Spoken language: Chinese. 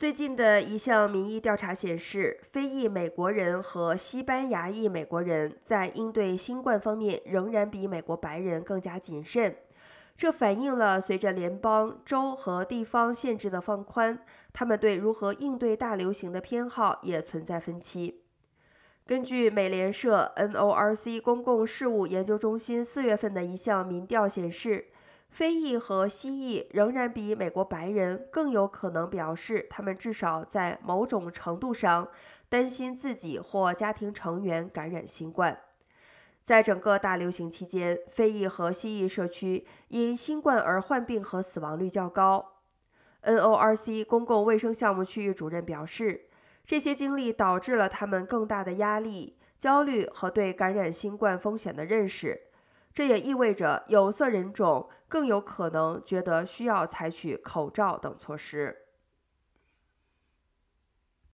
最近的一项民意调查显示，非裔美国人和西班牙裔美国人在应对新冠方面仍然比美国白人更加谨慎。这反映了随着联邦、州和地方限制的放宽，他们对如何应对大流行的偏好也存在分歧。根据美联社 NORC 公共事务研究中心四月份的一项民调显示。非裔和西裔仍然比美国白人更有可能表示，他们至少在某种程度上担心自己或家庭成员感染新冠。在整个大流行期间，非裔和西裔社区因新冠而患病和死亡率较高。NORC 公共卫生项目区域主任表示，这些经历导致了他们更大的压力、焦虑和对感染新冠风险的认识。这也意味着有色人种更有可能觉得需要采取口罩等措施。